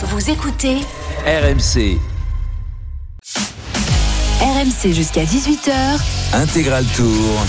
Vous écoutez RMC, RMC jusqu'à 18h. intégral tour.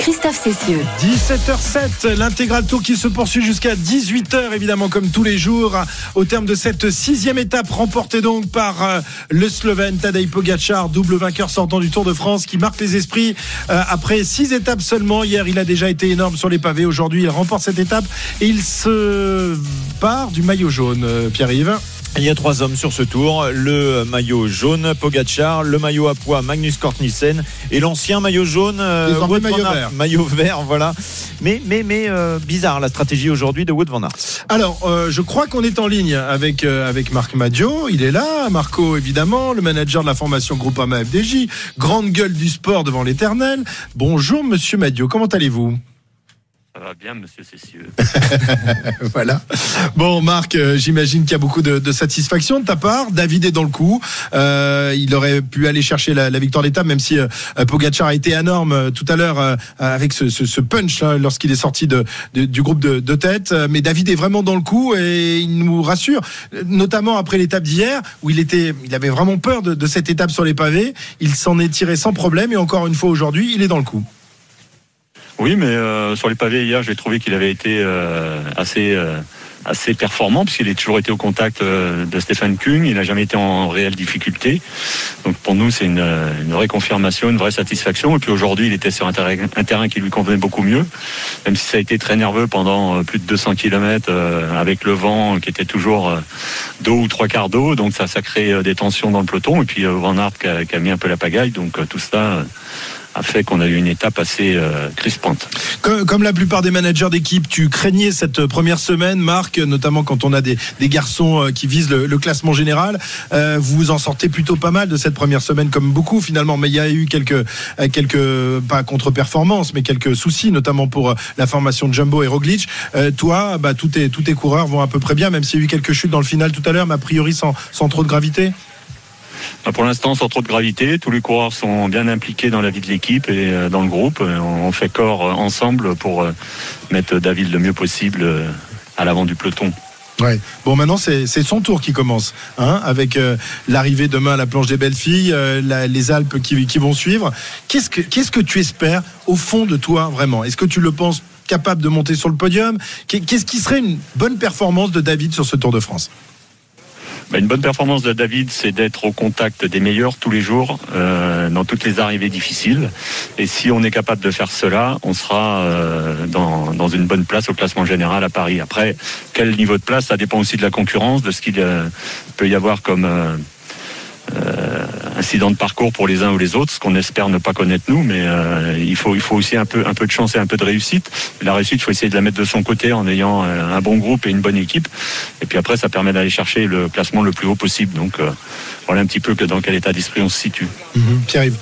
Christophe Cessieux. 17h07, l'intégral tour qui se poursuit jusqu'à 18h, évidemment, comme tous les jours, au terme de cette sixième étape remportée donc par euh, le Slovène Tadej Pogacar, double vainqueur sortant du Tour de France, qui marque les esprits euh, après six étapes seulement. Hier, il a déjà été énorme sur les pavés. Aujourd'hui, il remporte cette étape et il se part du maillot jaune, euh, Pierre-Yves. Il y a trois hommes sur ce tour le maillot jaune Pogachar, le maillot à poids Magnus Cort Nielsen et l'ancien maillot jaune euh, van maillot Aert. vert. Maillot vert, voilà. Mais mais mais euh, bizarre la stratégie aujourd'hui de Wout van Aert. Alors, euh, je crois qu'on est en ligne avec euh, avec Marc Maggio. Il est là, Marco évidemment, le manager de la formation Groupama FDJ, grande gueule du sport devant l'éternel. Bonjour, Monsieur Maggio, comment allez-vous? Va bien, monsieur Cessieux. Voilà. Bon, Marc, euh, j'imagine qu'il y a beaucoup de, satisfaction de ta part. David est dans le coup. Euh, il aurait pu aller chercher la, victoire d'étape, même si euh, Pogacar a été énorme euh, tout à l'heure avec ce, punch là, lorsqu'il est sorti du groupe de, tête. Mais David est vraiment dans le coup et il nous rassure, notamment après l'étape d'hier où il était, il avait vraiment peur de cette étape sur les pavés. Il s'en est tiré sans problème et encore une fois aujourd'hui, il est dans le coup. Oui, mais euh, sur les pavés hier, j'ai trouvé qu'il avait été euh, assez euh, assez performant puisqu'il a toujours été au contact de Stéphane Kung. Il n'a jamais été en réelle difficulté. Donc pour nous, c'est une, vraie confirmation, une vraie satisfaction. Et puis aujourd'hui, il était sur un terrain, qui lui convenait beaucoup mieux, même si ça a été très nerveux pendant plus de 200 km avec le vent qui était toujours d'eau ou trois quarts d'eau. Donc ça, ça crée des tensions dans le peloton. Et puis Van Aert qui a, qui a mis un peu la pagaille. Donc tout ça a fait qu'on a eu une étape assez euh, crispante. Comme, comme la plupart des managers d'équipe, tu craignais cette première semaine, Marc, notamment quand on a des, des garçons euh, qui visent le, le classement général. Euh, vous vous en sortez plutôt pas mal de cette première semaine, comme beaucoup finalement. Mais il y a eu quelques, euh, quelques pas contre-performances, mais quelques soucis, notamment pour euh, la formation de Jumbo et Roglic. Euh, toi, bah, tous, tes, tous tes coureurs vont à peu près bien, même s'il y a eu quelques chutes dans le final tout à l'heure, mais a priori sans, sans trop de gravité? Bah, Pour l'instant, sans trop de gravité, tous les coureurs sont bien impliqués dans la vie de l'équipe et euh, dans le groupe. Euh, On fait corps euh, ensemble pour mettre David le mieux possible à l'avant du peloton. Ouais. Bon, maintenant c'est son tour qui commence, hein, avec l'arrivée demain à la planche des belles filles, les Alpes qui, vont suivre. Qu'est-ce que tu espères au fond de toi vraiment? Est-ce que tu le penses capable de monter sur le podium? Qu'est- Qu'est-ce qui serait une bonne performance de David sur ce Tour de France? Une bonne performance de David, c'est d'être au contact des meilleurs tous les jours, euh, dans toutes les arrivées difficiles. Et si on est capable de faire cela, on sera euh, dans, dans une bonne place au classement général à Paris. Après, quel niveau de place, ça dépend aussi de la concurrence, de ce qu'il euh, peut y avoir comme euh, incident de parcours pour les uns ou les autres, ce qu'on espère ne pas connaître nous, mais euh, il faut il faut aussi un peu un peu de chance et un peu de réussite. La réussite, il faut essayer de la mettre de son côté en ayant euh, un bon groupe et une bonne équipe. Et puis après, ça permet d'aller chercher le classement le plus haut possible. Donc euh, voilà un petit peu que dans quel état d'esprit on se situe. Pierre-Yves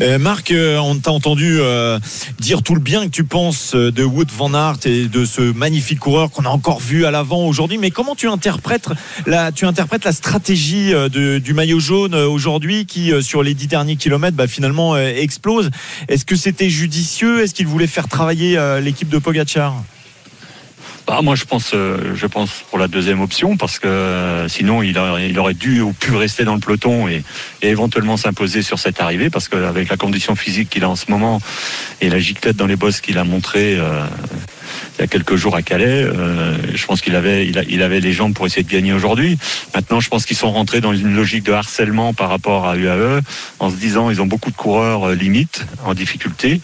Euh, Marc, euh, on t'a entendu euh, dire tout le bien que tu penses de Wout van Aert et de ce magnifique coureur qu'on a encore vu à l'avant aujourd'hui. Mais comment tu interprètes la, tu interprètes la stratégie du maillot jaune aujourd'hui qui, sur les dix derniers kilomètres, bah, finalement explose? Est-ce que c'était judicieux? Est-ce qu'il voulait faire travailler l'équipe de Pogachar Ah, moi, je pense, euh, je pense pour la deuxième option parce que euh, sinon, il aurait, il aurait dû ou pu rester dans le peloton et, et éventuellement s'imposer sur cette arrivée parce qu'avec la condition physique qu'il a en ce moment et la giclette dans les bosses qu'il a montré euh, il y a quelques jours à Calais, euh, je pense qu'il avait, il, les jambes pour essayer de gagner aujourd'hui. Maintenant, je pense qu'ils sont rentrés dans une logique de harcèlement par rapport à UAE en se disant ils ont beaucoup de coureurs euh, limites en difficulté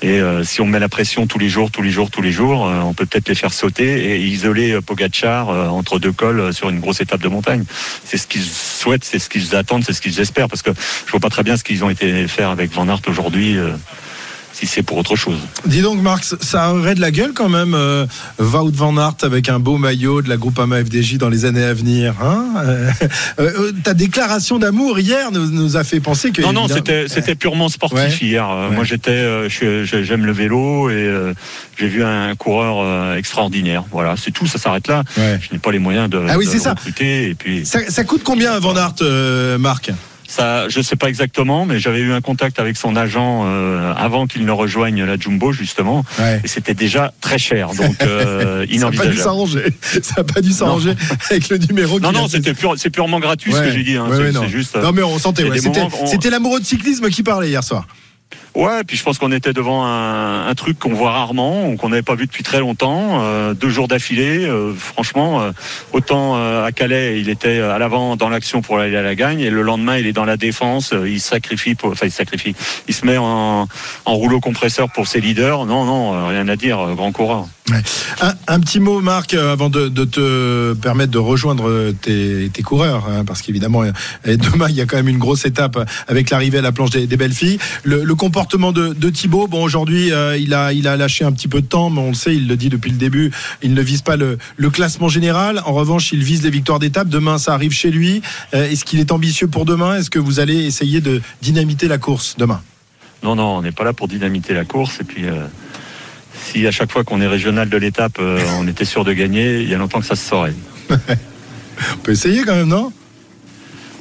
et euh, si on met la pression tous les jours, tous les jours, tous les jours, on peut peut-être les faire sauter et isoler Pogacar entre deux cols sur une grosse étape de montagne. C'est ce qu'ils souhaitent, c'est ce qu'ils attendent, c'est ce qu'ils espèrent. Parce que je vois pas très bien ce qu'ils ont été faire avec Van Aert aujourd'hui. Si c'est pour autre chose. Dis donc, Marc, ça aurait de la gueule quand même, euh, Wout van Aert avec un beau maillot de la Groupama FDJ dans les années à venir. Hein Euh, euh, ta déclaration d'amour hier nous, nous a fait penser que. Non, non, c'était purement sportif Ouais. hier. Euh, Ouais. Moi, j'étais, j'aime le vélo et j'ai vu un coureur extraordinaire. Voilà, c'est tout, ça s'arrête là. Ouais. Je n'ai pas les moyens de, Ah oui, de ça. recruter et puis Ça, ça coûte combien Van Aert, Marc? Ça, je sais pas exactement, mais j'avais eu un contact avec son agent euh, avant qu'il ne rejoigne la Jumbo justement, Ouais. et c'était déjà très cher, donc euh, Ça n'a pas dû s'arranger. Ça n'a pas dû s'arranger avec le numéro. Non, non, c'était c'est purement gratuit ce que j'ai dit. Hein. Ouais, c'est ouais, non. c'est juste. Non mais on sentait. c'était l'amoureux de cyclisme qui parlait hier soir. Ouais, puis je pense qu'on était devant un, truc qu'on voit rarement, qu'on n'avait pas vu depuis très longtemps, euh, deux jours d'affilée. euh, franchement, euh, autant à Calais, il était à l'avant dans l'action pour aller à la gagne, et le lendemain, il est dans la défense, il sacrifie, pour, enfin il sacrifie, il se met en, rouleau compresseur pour ses leaders. Non, non, rien à dire, grand coureur. Un, petit mot, Marc, avant de, te permettre de rejoindre tes, coureurs, hein, parce qu'évidemment, demain, il y a quand même une grosse étape avec l'arrivée à la planche des, belles filles. Le, le comportement de, de Thibaut, bon, aujourd'hui, euh, il, a, il a lâché un petit peu de temps, mais on le sait, il le dit depuis le début, il ne vise pas le, le classement général. En revanche, il vise les victoires d'étape. Demain, ça arrive chez lui. Euh, Est-ce qu'il est ambitieux pour demain? Est-ce que vous allez essayer de dynamiter la course demain? Non, non, on n'est pas là pour dynamiter la course, et puis. euh, si à chaque fois qu'on est régional de l'étape, on était sûr de gagner, il y a longtemps que ça se saurait. On peut essayer quand même, non?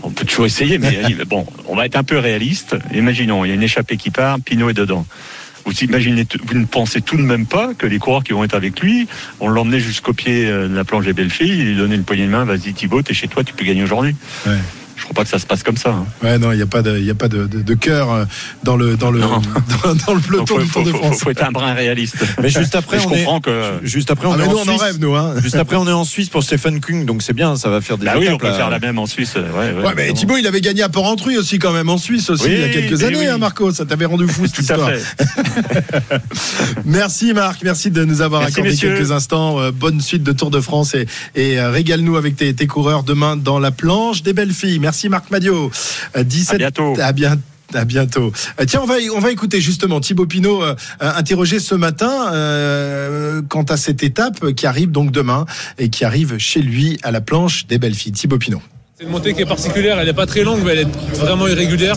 On peut toujours essayer, mais bon, on va être un peu réaliste. Imaginons, il y a une échappée qui part, Pinot est dedans. Vous imaginez, vous ne pensez tout de même pas que les coureurs qui vont être avec lui, on l'emmenait jusqu'au pied euh, de la planche des belles filles, il lui donnait une poignée de main, vas-y Thibaut, t'es chez toi, tu peux gagner aujourd'hui. Ouais. Je crois pas que ça se passe comme ça. hein. Ouais, non, il n'y a pas de, il y a pas de, de, de cœur euh, dans le, dans le, dans, dans le Donc peloton faut, du Tour de faut- faut- France. faut être un brin réaliste. Mais juste après, Mais je on est, comprends que. juste après, on Ah, est nous, en on en Suisse. rêve, nous, hein. Juste après, on est en Suisse pour Stephen Kung, donc c'est bien, ça va faire des Bah oui, on peut là. faire la même en Suisse. Ouais, ouais, Ouais, mais. Thibaut, il avait gagné à Port-Entruy aussi, quand même, en Suisse aussi, Oui, il y a quelques années, oui. hein, Marco. Ça t'avait rendu fou, cette Tout à histoire. fait. Merci, Marc. Merci de nous avoir Merci, accordé messieurs. quelques instants. Euh, bonne suite de Tour de France et, et euh, régale-nous avec tes, tes coureurs demain dans la planche des belles filles. Merci, Marc Madio. Euh, 17 À bientôt. À bien- à bientôt. Euh, Tiens, on va, on va écouter justement Thibaut Pinot euh, euh, interrogé ce matin euh, quant à cette étape qui arrive donc demain et qui arrive chez lui à la planche des belles filles. Thibaut Pinot. C'est une montée qui est particulière, elle n'est pas très longue, mais elle est vraiment irrégulière,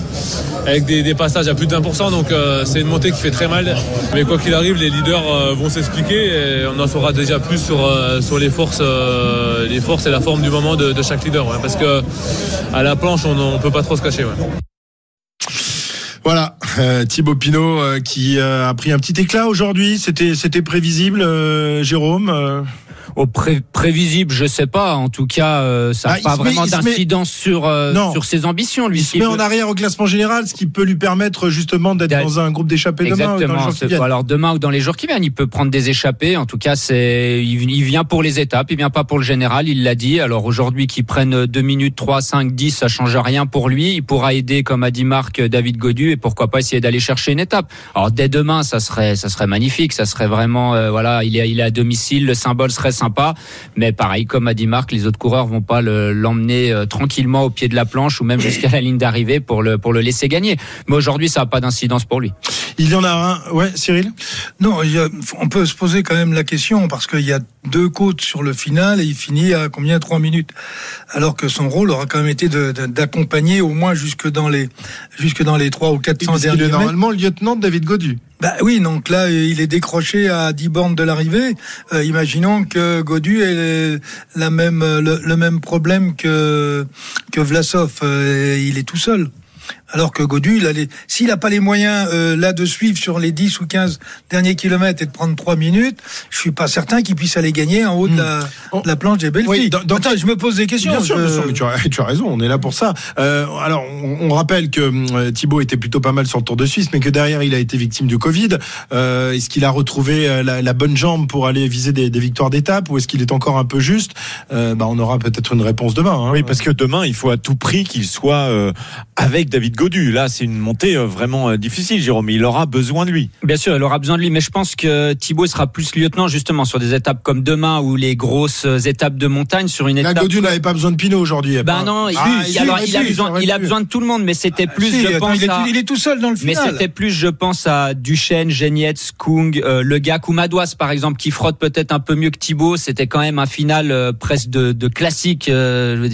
avec des, passages à plus de 1%, donc euh, c'est une montée qui fait très mal. Mais quoi qu'il arrive, les leaders euh, vont s'expliquer et on en saura déjà plus sur, euh, sur les, forces, les forces et la forme du moment de, chaque leader, parce que à la planche, on ne peut pas trop se cacher. Voilà, Thibaut Pinot qui a pris un petit éclat aujourd'hui. C'était, prévisible, Jérôme. Au pré- prévisible, je sais pas. En tout cas, euh, ça n'a il pas vraiment met- d'incidence sur euh, sur ses ambitions. Lui, Il se met veut- en arrière au classement général, ce qui peut lui permettre justement d'être dans un groupe d'échappés demain ou dans les Exactement. jours qui. Alors demain ou dans les jours qui viennent, il peut prendre des échappées. En tout cas, c'est il, il vient pour les étapes, il vient pas pour le général. Il l'a dit. Alors aujourd'hui, qu'il prenne 2 minutes 3, 5, 10, ça change rien pour lui. Il pourra aider, comme a dit Marc, David Godu, et pourquoi pas essayer d'aller chercher une étape. Alors dès demain, ça serait ça serait magnifique. Ça serait vraiment euh, voilà, il est il est à domicile, le symbole serait sympa. Mais pareil, comme a dit Marc, les autres coureurs vont pas le- l'emmener euh, tranquillement au pied de la planche ou même jusqu'à la ligne d'arrivée pour le pour le laisser gagner. Mais aujourd'hui, ça n'a pas d'incidence pour lui. Il y en a un, ouais, Cyril? Non, il y a- on peut se poser quand même la question parce qu'il y a deux côtes sur le final et il finit à combien trois minutes, alors que son rôle aura quand même été d'accompagner au moins jusque dans les jusque dans les trois ou 400 Parce qu'il derniers est mètres. normalement le lieutenant de David Godu. Bah oui, donc là, il est décroché à 10 bornes de l'arrivée. Euh, imaginons que Godu ait la même, le, le même problème que, que Vlasov. Euh, il est tout seul. Alors que Godu, il s'il n'a pas les moyens euh, là de suivre sur les 10 ou 15 derniers kilomètres et de prendre 3 minutes, je suis pas certain qu'il puisse aller gagner en haut de, la, de la planche des belles Hmm. Oui, filles. dans- dans Attends, quel- je me pose des questions. Bien sûr, je- bien sûr, mais tu as, tu as raison, on est là pour ça. Euh, alors, on, on rappelle que euh, Thibaut était plutôt pas mal sur le Tour de Suisse, mais que derrière, il a été victime du Covid. Euh, est-ce qu'il a retrouvé la, la bonne jambe pour aller viser des, des victoires d'étape ou est-ce qu'il est encore un peu juste? Euh, bah, On aura peut-être une réponse demain. hein. Oui, parce que demain, il faut à tout prix qu'il soit euh, avec David Godu. Là, c'est une montée euh, vraiment euh, difficile, Jérôme. Il aura besoin de lui. Bien sûr, il aura besoin de lui, mais je pense que Thibaut sera plus lieutenant justement sur des étapes comme demain ou les grosses euh, étapes de montagne sur une Là, étape. Godu n'avait pas besoin de Pinot aujourd'hui. Ben non, il, Ah, il- si, alors, mais il a si, besoin, aurait il a pu. besoin de tout le monde, mais c'était plus, Si, je attends, pense il, est, à. il est tout seul dans le Mais final. c'était plus, je pense, à Duchesne, Genietz, Kung, euh, Le Gac ou Madouas, par exemple, qui frotte peut-être un peu mieux que Thibaut. C'était quand même un final euh, presque de, de classique, euh,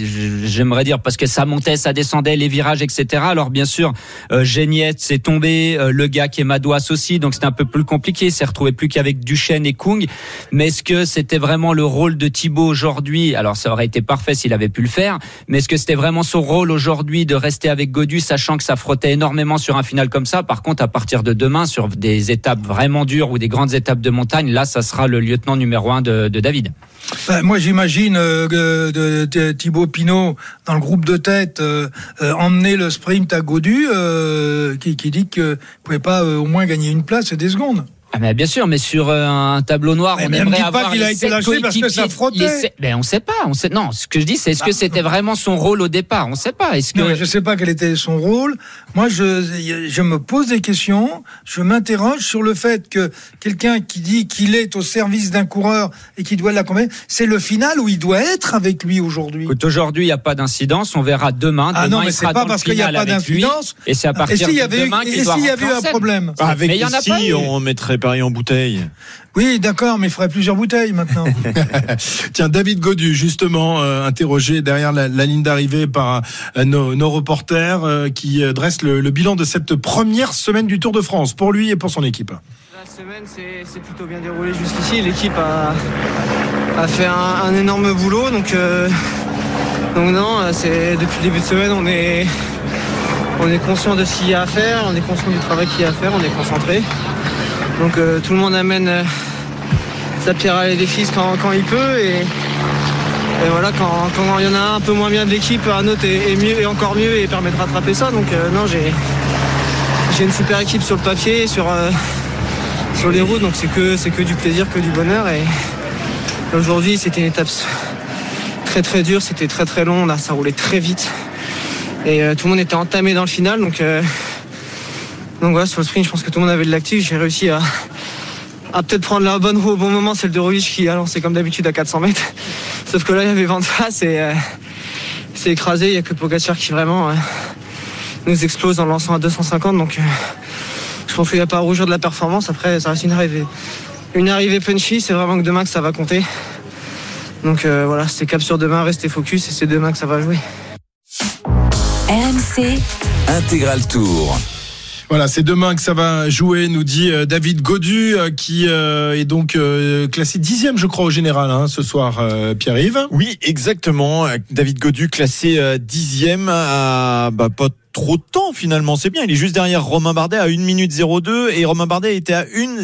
j'aimerais dire, parce que ça montait, ça descendait, les virages, etc. Alors bien bien sûr, euh, Geniette s'est tombé, euh, le gars qui est Madouas aussi, donc c'était un peu plus compliqué. Il s'est retrouvé plus qu'avec Duchesne et Kung. Mais est-ce que c'était vraiment le rôle de Thibaut aujourd'hui? Alors ça aurait été parfait s'il avait pu le faire, mais est-ce que c'était vraiment son rôle aujourd'hui de rester avec Godu, sachant que ça frottait énormément sur un final comme ça? Par contre, à partir de demain, sur des étapes vraiment dures ou des grandes étapes de montagne, là, ça sera le lieutenant numéro un de, de David. Ben, moi, j'imagine euh, de, Thibaut Pinot dans le groupe de tête euh, euh, emmener le sprint à Godu, euh, qui, qui dit que pouvait pas euh, au moins gagner une place et des secondes. Ah mais bien sûr, mais sur euh, un tableau noir, Mais on même aimerait dis pas avoir qu'il a été lâché parce que ça frottait. Ben on sait pas, on sait. Non, ce que je dis, c'est est-ce que c'était vraiment son rôle au départ? On sait pas. Est-ce que Non, mais je sais pas quel était son rôle. Moi, je, je me pose des questions. Je m'interroge sur le fait que quelqu'un qui dit qu'il est au service d'un coureur et qui doit l'accompagner, c'est le final où il doit être avec lui aujourd'hui. Écoute, aujourd'hui, il n'y a pas d'incidence. On verra demain. Ah demain, non, il mais sera c'est pas parce qu'il y a final pas d'incidence. Et c'est à Et partir s'il y de avait demain et qu'il doit s'il y avait un problème Bah, Avec Mais il y en a ici, pas eu. on mettrait En bouteille. Oui, d'accord, mais il faudrait plusieurs bouteilles maintenant. Tiens, David Godu, justement, euh, interrogé derrière la, la ligne d'arrivée par euh, nos, nos reporters euh, qui euh, dressent le, le bilan de cette première semaine du Tour de France pour lui et pour son équipe. La semaine s'est s'est plutôt bien déroulée jusqu'ici. L'équipe a, a fait un, un énorme boulot. Donc, euh, donc non, c'est depuis le début de semaine, on est, on est conscient de ce qu'il y a à faire, on est conscient du travail qu'il y a à faire, on est concentré. Donc euh, tout le monde amène euh, sa pierre à l'édifice quand, il peut. Et, voilà, quand, il y en a un, peu moins bien de l'équipe, un autre est, mieux et encore mieux et permet de rattraper ça. Donc euh, non, j'ai j'ai une super équipe sur le papier, sur, sur les routes, donc c'est que, c'est que du plaisir, que du bonheur. Et aujourd'hui, c'était une étape très très dure, c'était très très long, là, ça roulait très vite. Et tout le monde était entamé dans le final, donc, donc voilà, sur le sprint, je pense que tout le monde avait de l'actif. J'ai réussi à, à peut-être prendre la bonne roue au bon moment. C'est le de Rovic qui a lancé comme d'habitude à 400 mètres. Sauf que là, il y avait vent de face et euh, c'est écrasé. Il n'y a que Pogacar qui vraiment euh, nous explose en lançant à 250. Donc euh, je pense qu'il n'y a pas à rougir de la performance. Après, ça reste une arrivée, une arrivée punchy. C'est vraiment que demain que ça va compter. Donc euh, voilà, c'est cap sur demain, restez focus et c'est demain que ça va jouer. RMC, Intégral Tour. Voilà, c'est demain que ça va jouer, nous dit euh, David Godu, euh, qui euh, est donc classé dixième, je crois, au général, hein, ce soir, Pierre-Yves. Oui, exactement. David Godu classé dixième à bah, trop de temps finalement. C'est bien. Il est juste derrière Romain Bardet à 1 minute 02 et Romain Bardet était à 1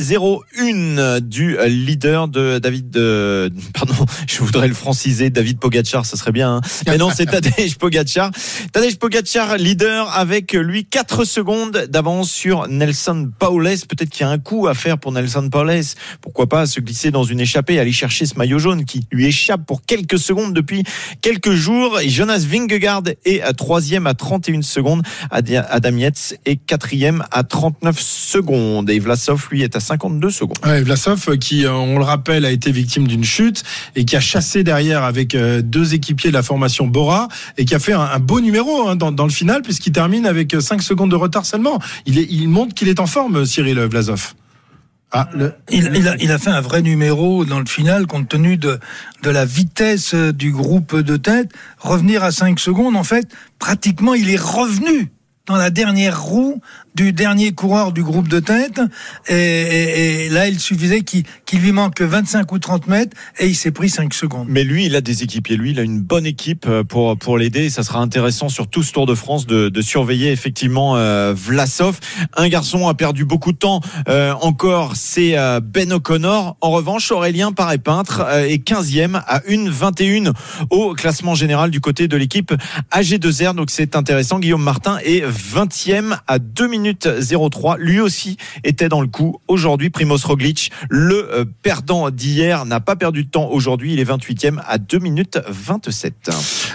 01 du euh, leader de David. De, pardon, je voudrais le franciser. David Pogacar, ça serait bien. hein. Mais non, c'est Tadej Pogacar. Tadej Pogacar leader avec lui 4 secondes d'avance sur Nelson Paules. Peut-être qu'il y a un coup à faire pour Nelson Paules. Pourquoi pas se glisser dans une échappée, aller chercher ce maillot jaune qui lui échappe pour quelques secondes depuis quelques jours. Et Jonas Vingegaard est à troisième à 31 secondes. Adi- Adam Yates est quatrième à 39 secondes. Et Vlasov, lui, est à 52 secondes. Vlasov, euh, qui, euh, on le rappelle, a été victime d'une chute et qui a chassé derrière avec euh, deux équipiers de la formation Bora et qui a fait un, beau numéro hein, dans, le final puisqu'il termine avec 5 secondes de retard seulement. Il montre qu'il est en forme, Cyril Vlasov. Ah. Il, a, fait un vrai numéro dans le final compte tenu de, la vitesse du groupe de tête. Revenir à 5 secondes, en fait, pratiquement il est revenu dans la dernière roue du dernier coureur du groupe de tête. Et, et- et là, il suffisait qu'il qu'il lui manque 25 ou 30 mètres et il s'est pris 5 secondes. Mais lui, il a des équipiers. Lui, il a une bonne équipe euh, pour pour l'aider. Ça sera intéressant sur tout ce Tour de France de, surveiller effectivement euh, Vlasov. Un garçon a perdu beaucoup de temps euh, encore, c'est Ben O'Connor. En revanche, Aurélien Paré Peintre est 15e à 1,21 au classement général du côté de l'équipe AG2R. Donc c'est intéressant. Guillaume Martin est 20e à 2 minutes 03. Lui aussi était dans le coup aujourd'hui. Primoz Roglic, le perdant d'hier, n'a pas perdu de temps aujourd'hui. Il est 28e à 2 minutes 27.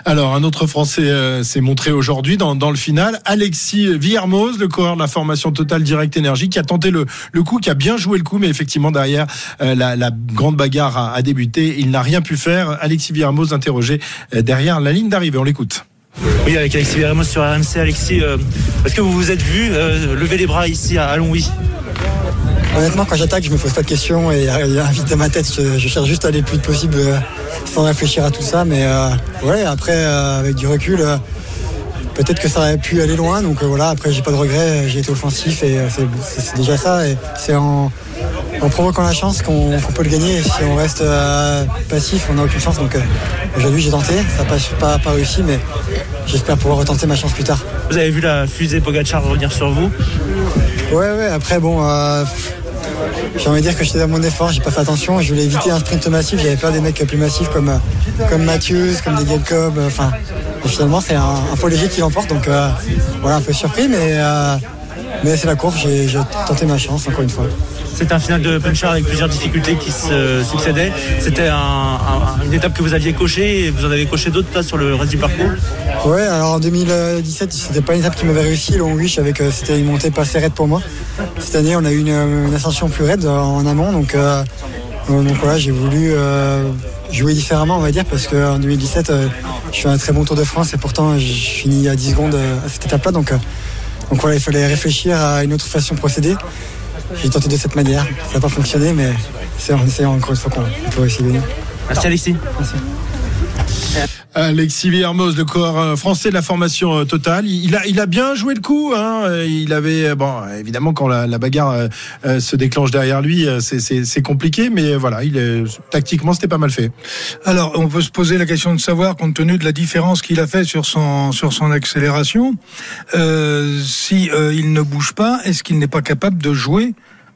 Alors, un autre Français euh, s'est montré aujourd'hui dans, dans le final. Alexis Villermoz, le coureur de la formation Total Direct Energy, qui a tenté le, le coup, qui a bien joué le coup, mais effectivement, derrière, euh, la, la grande bagarre a, a débuté. Il n'a rien pu faire. Alexis Villermoz interrogé euh, derrière la ligne d'arrivée. On l'écoute. Oui, avec Alexis Veremos sur RMC. Alexis, euh, est-ce que vous vous êtes vu euh, lever les bras ici à Longwy Honnêtement, quand j'attaque, je me pose pas de questions et rien vite dans ma tête. Je, je cherche juste à aller le plus vite possible euh, sans réfléchir à tout ça. Mais euh, ouais, après, euh, avec du recul, euh, peut-être que ça aurait pu aller loin. Donc euh, voilà, après j'ai pas de regrets, j'ai été offensif et euh, c'est- déjà ça. Et c'est en, en provoquant la chance qu'on peut le gagner. Et si on reste euh, passif, on n'a aucune chance. Donc euh, aujourd'hui j'ai tenté, ça n'a pas, pas, pas réussi, mais j'espère pouvoir retenter ma chance plus tard. Vous avez vu la fusée Pogacar revenir sur vous? Ouais, ouais, après, bon, euh, j'ai envie de dire que j'étais dans mon effort, j'ai pas fait attention, je voulais éviter un sprint massif, j'avais peur des mecs plus massifs comme, euh, comme Matthews, comme des Jacob, euh, enfin, finalement, c'est un, un léger qui l'emporte, donc euh, voilà, un peu surpris, mais, mais c'est la course, j'ai tenté ma chance, encore une fois. C'était un final de punchard avec plusieurs difficultés qui se succédaient. C'était un- un- une étape que vous aviez cochée et vous en avez coché d'autres sur le reste du parcours? Ouais, alors en 2017, c'était pas une étape qui m'avait réussi, Long Wish, avec, euh, c'était une montée pas assez raide pour moi. Cette année, on a eu une, une ascension plus raide euh, en amont, donc, euh, euh, voilà, j'ai voulu euh, jouer différemment, on va dire, parce qu'en 2017, euh, je fais un très bon Tour de France et pourtant, je finis à 10 secondes euh, à cette étape-là, euh, donc voilà, il fallait réfléchir à une autre façon de procéder. J'ai tenté de cette manière, ça n'a pas fonctionné, mais c'est en essayant encore une fois qu'on peut essayer. De gagner. Merci Alexis. Villermoz, le corps euh, français de la formation euh, totale. Il a, il a bien joué le coup. Hein. Il avait, euh, bon, évidemment, quand la, la bagarre se déclenche derrière lui, c'est compliqué, mais voilà, il est, tactiquement, c'était pas mal fait. Alors, on peut se poser la question de savoir, compte tenu de la différence qu'il a fait sur son sur son accélération, euh, si euh, il ne bouge pas, est-ce qu'il n'est pas capable de jouer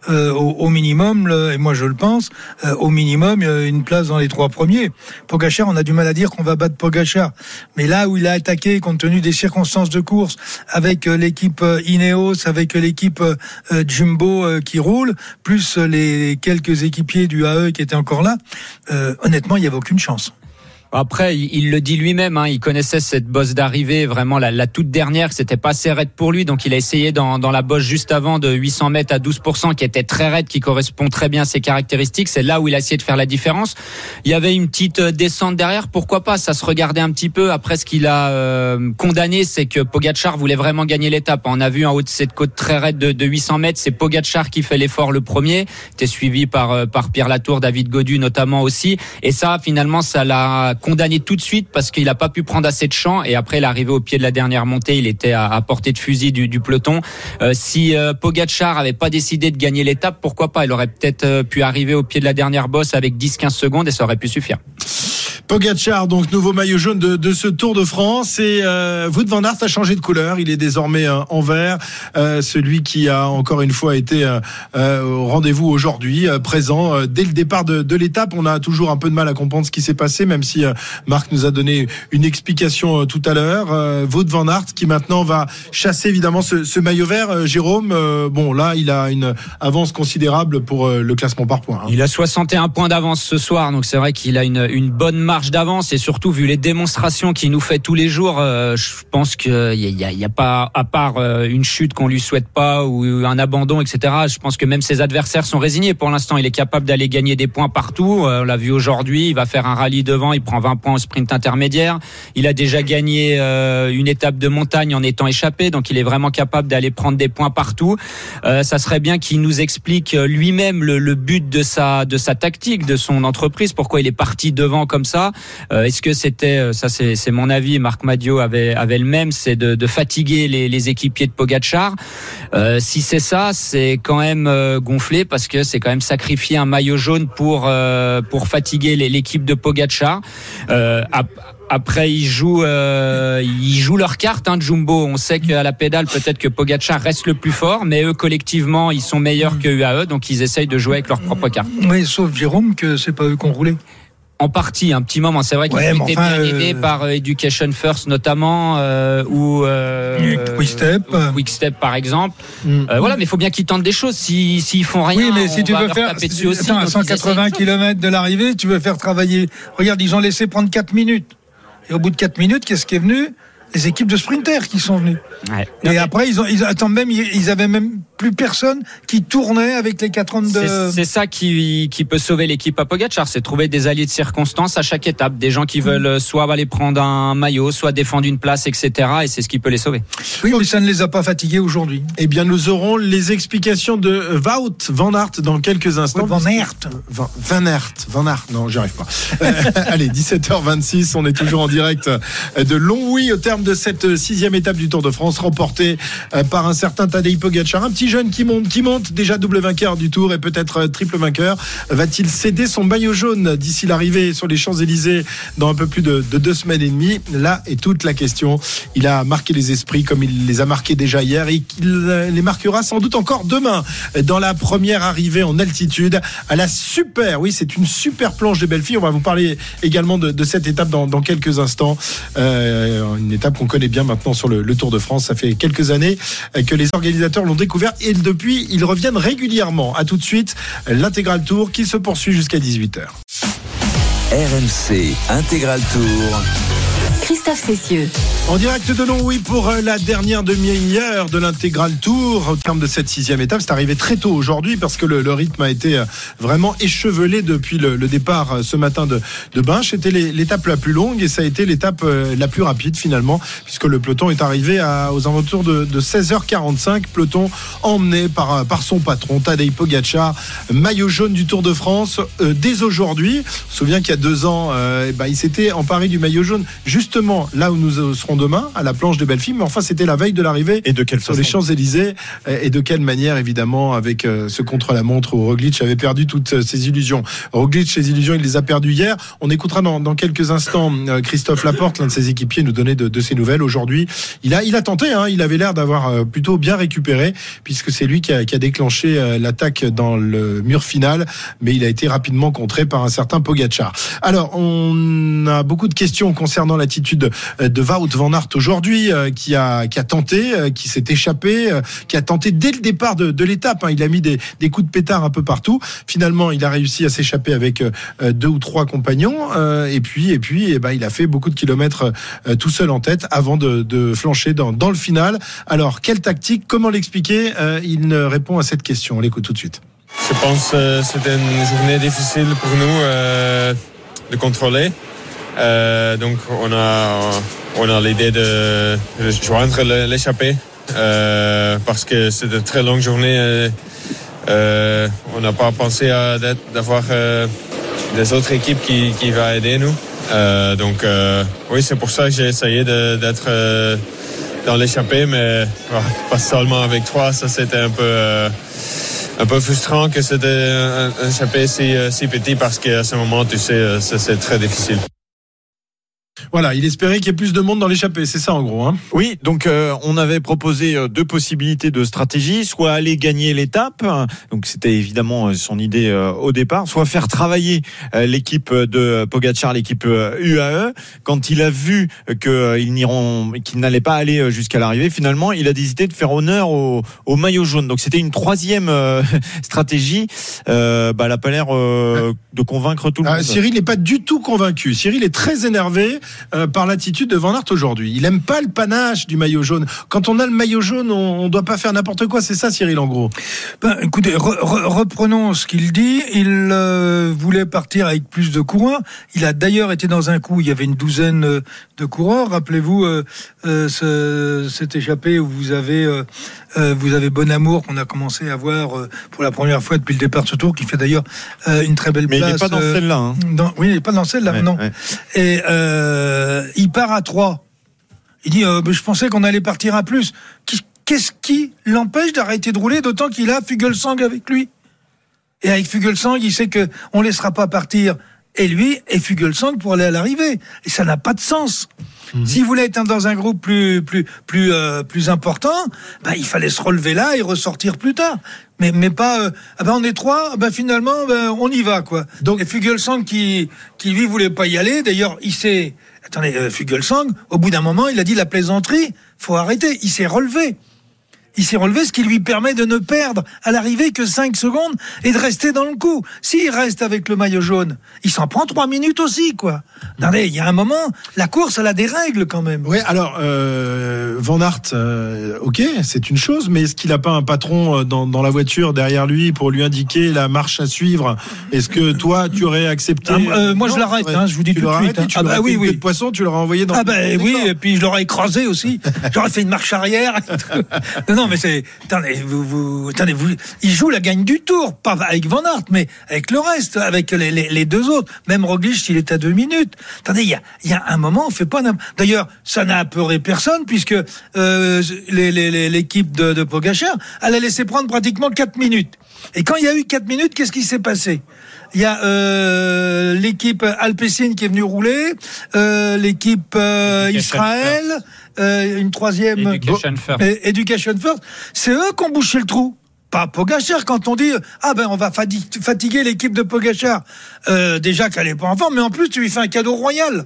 euh, au, minimum, et moi je le pense, euh, au minimum euh, une place dans les trois premiers. Pogachar, on a du mal à dire qu'on va battre Pogachar, mais là où il a attaqué, compte tenu des circonstances de course, avec euh, l'équipe Ineos, avec l'équipe Jumbo qui roule, plus les quelques équipiers du AE qui étaient encore là, honnêtement, il n'y avait aucune chance. Après, il, le dit lui-même, hein, il connaissait cette bosse d'arrivée, vraiment la, la toute dernière, c'était pas assez raide pour lui, donc il a essayé dans, dans la bosse juste avant de 800 mètres à 12%, qui était très raide, qui correspond très bien à ses caractéristiques. C'est là où il a essayé de faire la différence. Il y avait une petite euh, descente derrière, pourquoi pas Ça se regardait un petit peu. Après, ce qu'il a euh, condamné, c'est que Pogacar voulait vraiment gagner l'étape. On a vu en haut de cette côte très raide de, de 800 mètres, c'est Pogacar qui fait l'effort le premier, était suivi par euh, par Pierre Latour, David Godu notamment aussi. Et ça, finalement, ça l'a condamné tout de suite parce qu'il n'a pas pu prendre assez de champ. Et après, l'arrivée au pied de la dernière montée, il était à, portée de fusil du, peloton. Euh, si euh, Pogacar avait pas décidé de gagner l'étape, pourquoi pas? Il aurait peut-être euh, pu arriver au pied de la dernière bosse avec 10-15 secondes et ça aurait pu suffire. Pogacar, donc nouveau maillot jaune de, de ce Tour de France. Et euh, Wout van Aert a changé de couleur. Il est désormais euh, en vert. Euh, celui qui a encore une fois été euh, euh, au rendez-vous aujourd'hui, présent dès le départ de, de l'étape. On a toujours un peu de mal à comprendre ce qui s'est passé, même si Marc nous a donné une explication tout à l'heure. Wout van Aert qui maintenant va chasser évidemment ce, ce maillot vert. Jérôme, bon là, il a une avance considérable pour le classement par points. hein. Il a 61 points d'avance ce soir, donc c'est vrai qu'il a une, une bonne d'avance et surtout vu les démonstrations qu'il nous fait tous les jours, euh, je pense qu'il y a, pas, à part euh, une chute qu'on lui souhaite pas ou un abandon, etc. Je pense que même ses adversaires sont résignés. Pour l'instant, il est capable d'aller gagner des points partout. Euh, on l'a vu aujourd'hui, il va faire un rallye devant, il prend 20 points au sprint intermédiaire. Il a déjà gagné une étape de montagne en étant échappé, donc il est vraiment capable d'aller prendre des points partout. Ça serait bien qu'il nous explique lui-même le, le but de sa de sa tactique, de son entreprise, pourquoi il est parti devant comme ça. Euh, Est-ce que c'était euh, ça c'est mon avis, Marc Madio avait avait le même, c'est de, de fatiguer les, les équipiers de Pogacar. Euh, si c'est ça, c'est quand même gonflé parce que c'est quand même sacrifier un maillot jaune pour pour fatiguer l'équipe de Pogacar. Ap- après, ils jouent, euh, ils jouent leur carte, hein, Jumbo. On sait qu'à la pédale, peut-être que Pogacar reste le plus fort, mais eux, collectivement, ils sont meilleurs que UAE, donc ils essayent de jouer avec leur propre carte. Oui, sauf Jérôme que c'est pas eux qui ont roulé. En partie, un petit moment. C'est vrai qu'ils Ouais, été enfin, bien aidés euh, par euh, Education First notamment, euh, ou euh, Quickstep. ou Quickstep par exemple. Euh, voilà, mais il faut bien qu'ils tentent des choses. Si s'ils font rien, Oui, mais on si tu va veux leur faire taper dessus aussi. attends, à donc ils essayent 180 km de l'arrivée, tu veux faire travailler. Regarde, ils ont laissé prendre 4 minutes. Et au bout de 4 minutes, qu'est-ce qui est venu? Les équipes de sprinters qui sont venues. Ouais. Et après, ils ont, ils, attends, même, ils, avaient même plus personne qui tournait avec les quatre hommes de. C'est c'est ça qui, qui peut sauver l'équipe à Pogacar, c'est trouver des alliés de circonstance à chaque étape, des gens qui veulent soit aller prendre un maillot, soit défendre une place, etc. Et c'est ce qui peut les sauver. Oui, mais ça ne les a pas fatigués aujourd'hui. Eh bien, nous aurons les explications de Wout Van Aert dans quelques instants. Oui, Van Aert. Van, Van Aert, Van Aert, non, j'y arrive pas. Euh, allez, 17h26, on est toujours en direct de Longwy au terme de cette sixième étape du Tour de France, remportée euh, par un certain Tadej Pogacar, un petit jeune qui monte, qui monte, déjà double vainqueur du Tour et peut-être euh, triple vainqueur. Va-t-il céder son maillot jaune d'ici l'arrivée sur les Champs-Élysées dans un peu plus de, de deux semaines et demie? Là est toute la question. Il a marqué les esprits comme il les a marqués déjà hier et euh, les marquera sans doute encore demain dans la première arrivée en altitude à la super, oui, c'est une super planche de Belleville. On va vous parler également de, cette étape dans, quelques instants. Euh, une étape qu'on connaît bien maintenant sur le, Tour de France. Ça fait quelques années que les organisateurs l'ont découvert et depuis, ils reviennent régulièrement. À tout de suite, l'intégral tour qui se poursuit jusqu'à 18h. RMC Intégral Tour. Christophe Cessieux. En direct de Longwy pour euh, la dernière demi-heure de l'intégral tour au terme de cette sixième étape. C'est arrivé très tôt aujourd'hui parce que le, rythme a été euh, vraiment échevelé depuis le, départ euh, ce matin de, de Binche. C'était l'étape la plus longue et ça a été l'étape la plus rapide finalement puisque le peloton est arrivé aux alentours de, de 16h45. Peloton emmené par, par son patron Tadej Pogacar, maillot jaune du Tour de France dès aujourd'hui. On se souvient qu'il y a deux ans, bah, il s'était emparé du maillot jaune justement là où nous serons demain, à la planche de Belleville. Mais enfin, c'était la veille de l'arrivée Et de quelle sur façon les Champs-Élysées. Et de quelle manière, évidemment, avec euh, ce contre-la-montre où Roglic avait perdu toutes euh, ses illusions. Roglic, ses illusions, il les a perdues hier. On écoutera dans, dans quelques instants euh, Christophe Laporte, l'un de ses équipiers, nous donner de, de ses nouvelles aujourd'hui. Il a, il a tenté, hein, il avait l'air d'avoir euh, plutôt bien récupéré, puisque c'est lui qui a, qui a déclenché euh, l'attaque dans le mur final, mais il a été rapidement contré par un certain Pogacar. Alors, on a beaucoup de questions concernant l'attitude de Wout van Aert aujourd'hui, euh, qui a, tenté, euh, qui s'est échappé, euh, qui a tenté dès le départ de, l'étape. hein. Il a mis des, coups de pétard un peu partout. Finalement, il a réussi à s'échapper avec euh, deux ou trois compagnons. euh, et puis, et puis, eh ben, il a fait beaucoup de kilomètres euh, tout seul en tête avant de, flancher dans, dans le final. Alors, quelle tactique Comment l'expliquer Euh, Il répond à cette question. On l'écoute tout de suite. Je pense que c'était une journée difficile pour nous euh, de contrôler. Euh, donc on a, on a l'idée de joindre l'échappée euh, parce que c'est une très longue journée. euh, euh, on n'a pas pensé à d'avoir euh, des autres équipes qui, qui va aider nous. Euh, donc oui, c'est pour ça que j'ai essayé de- d'être dans l'échappée, mais ah, pas seulement avec toi. Ça c'était un peu un peu frustrant que c'était un, un si, si petit parce qu'à ce moment, tu sais, c'est très difficile. Voilà, il espérait qu'il y ait plus de monde dans l'échappée. C'est ça, en gros. Hein. Oui, donc euh, on avait proposé euh, deux possibilités de stratégie, soit aller gagner l'étape, donc c'était évidemment euh, son idée euh, au départ, soit faire travailler euh, l'équipe de Pogacar, l'équipe UAE. Quand il a vu qu'ils n'iront, qu'ils n'allaient pas aller jusqu'à l'arrivée, finalement, il a décidé de faire honneur au, au maillot jaune. Donc c'était une troisième stratégie. Bah, elle a pas l'air de convaincre tout le Ah, monde. Cyril n'est pas du tout convaincu. Cyril est très énervé euh, par l'attitude de Van Aert aujourd'hui. Il aime pas le panache du maillot jaune. Quand on a le maillot jaune, on, on doit pas faire n'importe quoi. C'est ça, Cyril, en gros. Ben, écoutez, re- re- reprenons ce qu'il dit. Il euh, voulait partir avec plus de coureurs. Il a d'ailleurs été dans un coup, il y avait une douzaine euh, de coureurs. Rappelez-vous euh, euh, ce, cet échappé où vous avez, vous avez Bon Amour qu'on a commencé à voir pour la première fois depuis le départ de ce tour, qui fait d'ailleurs une très belle Mais il place. n'est pas dans celle-là. hein. oui, il n'est pas dans celle-là, Ouais, non. ouais. Et euh, il part à 3. Il dit, euh, je pensais qu'on allait partir à plus. Qu'est- Qu'est-ce qui l'empêche d'arrêter de rouler, d'autant qu'il a Fugelsang avec lui? Et avec Fugelsang, il sait que on laissera pas partir et lui et Fugelsang pour aller à l'arrivée. Et ça n'a pas de sens. S'il voulait être dans un groupe plus plus plus euh, plus important, bah, il fallait se relever là et ressortir plus tard. Mais mais pas euh, ah ben on est trois, ah ben finalement ben, on y va quoi. Donc et Fugelsang qui qui lui voulait pas y aller. D'ailleurs il s'est attendez euh, Fugelsang au bout d'un moment il a dit la plaisanterie faut arrêter. Il s'est relevé. Il s'est relevé, ce qui lui permet de ne perdre à l'arrivée que 5 secondes et de rester dans le coup. S'il reste avec le maillot jaune, il s'en prend 3 minutes aussi, quoi. Attendez, il y a un moment, la course, elle a des règles quand même. Oui, alors euh, Van Aert, euh, ok, c'est une chose, mais est-ce qu'il n'a pas un patron euh, dans, dans la voiture derrière lui pour lui indiquer la marche à suivre? Est-ce que toi, tu aurais accepté? Ah, euh, moi, je l'arrête, hein, je vous dis tu tout de suite, hein. tu Ah, bah oui, oui. de poisson, tu l'aurais envoyé dans Ah ben le oui, et puis je l'aurais écrasé aussi. J'aurais fait une marche arrière. non, non, mais c'est. Attendez, vous, vous, attendez, vous, il joue la gagne du tour, pas avec Van Aert, mais avec le reste, avec les, les, les deux autres. Même Roglic, il est à deux minutes. Attendez, il y a, il y a un moment, on fait pas. D'ailleurs, ça n'a apeuré personne puisque euh, l'équipe de, de Pogacar, elle a laissé prendre pratiquement quatre minutes. Et quand il y a eu quatre minutes, qu'est-ce qui s'est passé? Il y a euh, l'équipe Alpecin qui est venue rouler, euh, l'équipe euh, Israël, euh, une troisième Education First. Education First. C'est eux qui ont bouché le trou. Pas Pogachar quand on dit ah ben on va fatiguer l'équipe de Pogachar. Euh, déjà qu'elle est pas en forme, mais en plus tu lui fais un cadeau royal.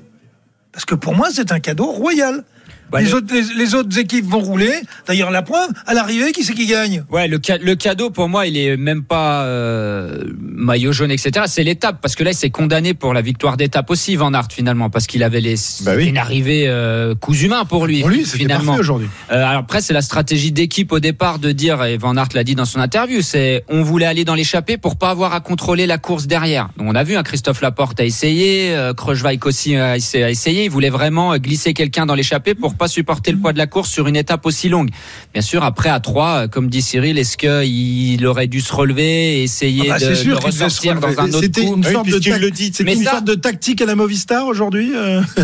Parce que pour moi c'est un cadeau royal. Bah, les, le- autres, les, les autres équipes vont rouler. D'ailleurs la preuve, à l'arrivée qui c'est qui gagne Ouais, le, ca- le cadeau pour moi, il est même pas euh, maillot jaune, etc. C'est l'étape parce que là, il s'est condamné pour la victoire d'étape aussi, Van Aert finalement, parce qu'il avait les Bah oui. une arrivée euh, coups humains pour lui. Pour lui, finalement. aujourd'hui. Euh, alors après, c'est la stratégie d'équipe au départ de dire, et Van Aert l'a dit dans son interview, c'est on voulait aller dans l'échappée pour pas avoir à contrôler la course derrière. Donc on a vu, hein, Christophe Laporte a essayé, euh, Kreuzweig aussi a essayé. Il voulait vraiment euh, glisser quelqu'un dans l'échappée pour pas supporter le poids de la course sur une étape aussi longue. Bien sûr, après à 3, comme dit Cyril, est-ce qu'il aurait dû se relever et essayer Ah bah, de, sûr de ressortir dans un autre C'était coup une Oui, sorte de le dit. une ça- sorte de tactique à la Movistar aujourd'hui. euh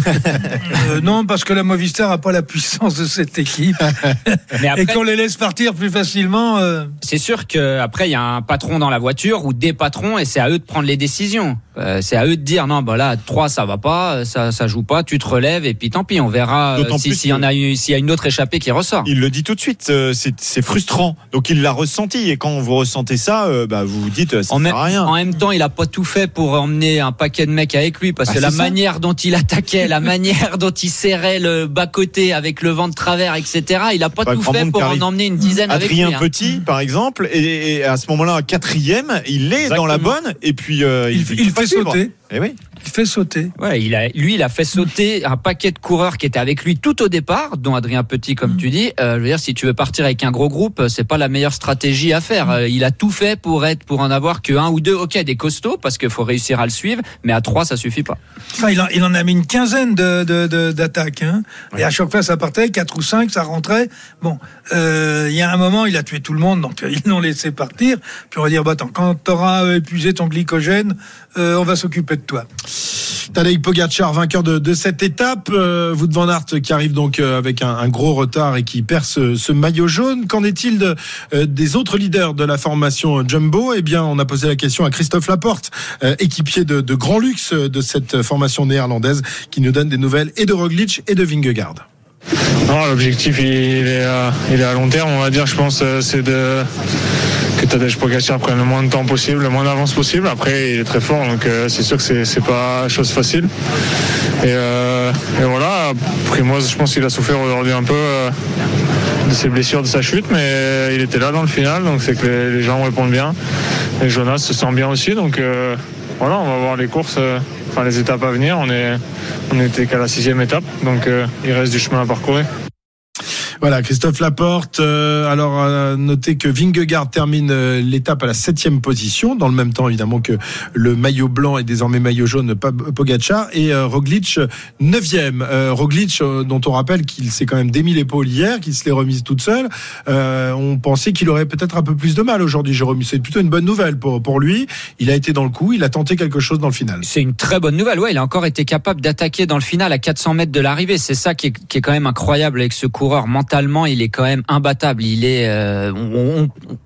Euh, Non, parce que la Movistar a pas la puissance de cette équipe Mais après, et qu'on les laisse partir plus facilement. euh, c'est sûr que après il y a un patron dans la voiture ou des patrons et c'est à eux de prendre les décisions. Euh, c'est à eux de dire non bah là 3 ça va pas, ça ça joue pas, tu te relèves et puis tant pis, on verra euh, si s'il y en a eu s'il y a une autre échappée qui ressort. Il le dit tout de suite, euh, c'est frustrant. Donc il l'a ressenti et quand vous ressentez ça, euh, bah, vous vous dites euh, ça En sert même, à rien. en même temps, il a pas tout fait pour emmener un paquet de mecs avec lui parce Ah, que la ça. manière dont il attaquait, la manière dont il serrait le bas côté avec le vent de travers, etc. Il a pas Pas tout fait pour en emmener une dizaine avec lui. Adrien hein. Petit, par exemple, et, et à ce moment-là, quatrième, il est dans la bonne, et puis euh, il, il fait. Sauter. Eh oui. Il fait sauter. Ouais, il a, lui, il a fait sauter un paquet de coureurs qui étaient avec lui tout au départ, dont Adrien Petit, comme tu dis. Euh, je veux dire, si tu veux partir avec un gros groupe, euh, c'est pas la meilleure stratégie à faire. Euh, il a tout fait pour être, pour en avoir que un ou deux. Ok, des costauds, parce qu'il faut réussir à le suivre, mais à trois, ça suffit pas. Enfin, il, en, il en a mis une quinzaine de, de, de- d'attaques. Hein. Et à chaque fois, ça partait, quatre ou cinq, ça rentrait. Bon, euh, il y a un moment, il a tué tout le monde, donc ils l'ont laissé partir. Puis on va dire, bah, attends, quand tu auras épuisé ton glycogène, on va s'occuper de toi. Tadej Pogacar, vainqueur de, cette étape. Euh, van Aert qui arrive donc euh, avec un, gros retard et qui perd ce, maillot jaune. Qu'en est-il euh, des autres leaders de la formation Jumbo? Eh bien, on a posé la question à Christophe Laporte, euh, équipier de, grand luxe de cette formation néerlandaise, qui nous donne des nouvelles et de Roglic et de Vingegaard. L'objectif il, est, à long terme, on va dire. Je pense c'est de que Tadej Pogacar prenne le moins de temps possible, le moins d'avance possible. Après, il est très fort, donc euh, c'est sûr que c'est, pas chose facile. Et, euh, et voilà. Après, moi, je pense qu'il a souffert aujourd'hui un peu euh, de ses blessures, de sa chute, mais il était là dans le final, donc c'est que les, gens répondent bien. Et Jonas se sent bien aussi, donc euh, voilà, on va voir les courses, euh, enfin les étapes à venir. On est, on était qu'à la sixième étape, donc euh, il reste du chemin à parcourir. Voilà, Christophe Laporte. euh, alors, euh, notez que Vingegaard termine euh, l'étape à la septième position, dans le même temps évidemment que le maillot blanc et désormais maillot jaune Pogacar et euh, Roglic neuvième. Euh, Roglic, dont on rappelle qu'il s'est quand même démis l'épaule hier, qu'il se l'est remise toute seule. On pensait qu'il aurait peut-être un peu plus de mal aujourd'hui, Jérôme. C'est plutôt une bonne nouvelle pour pour lui. Il a été dans le coup, il a tenté quelque chose dans le final. C'est une très bonne nouvelle. Ouais, il a encore été capable d'attaquer dans le final à 400 mètres de l'arrivée. C'est ça qui est, qui est quand même incroyable avec ce coureur. Mentalement, il est quand même imbattable. Il est, euh,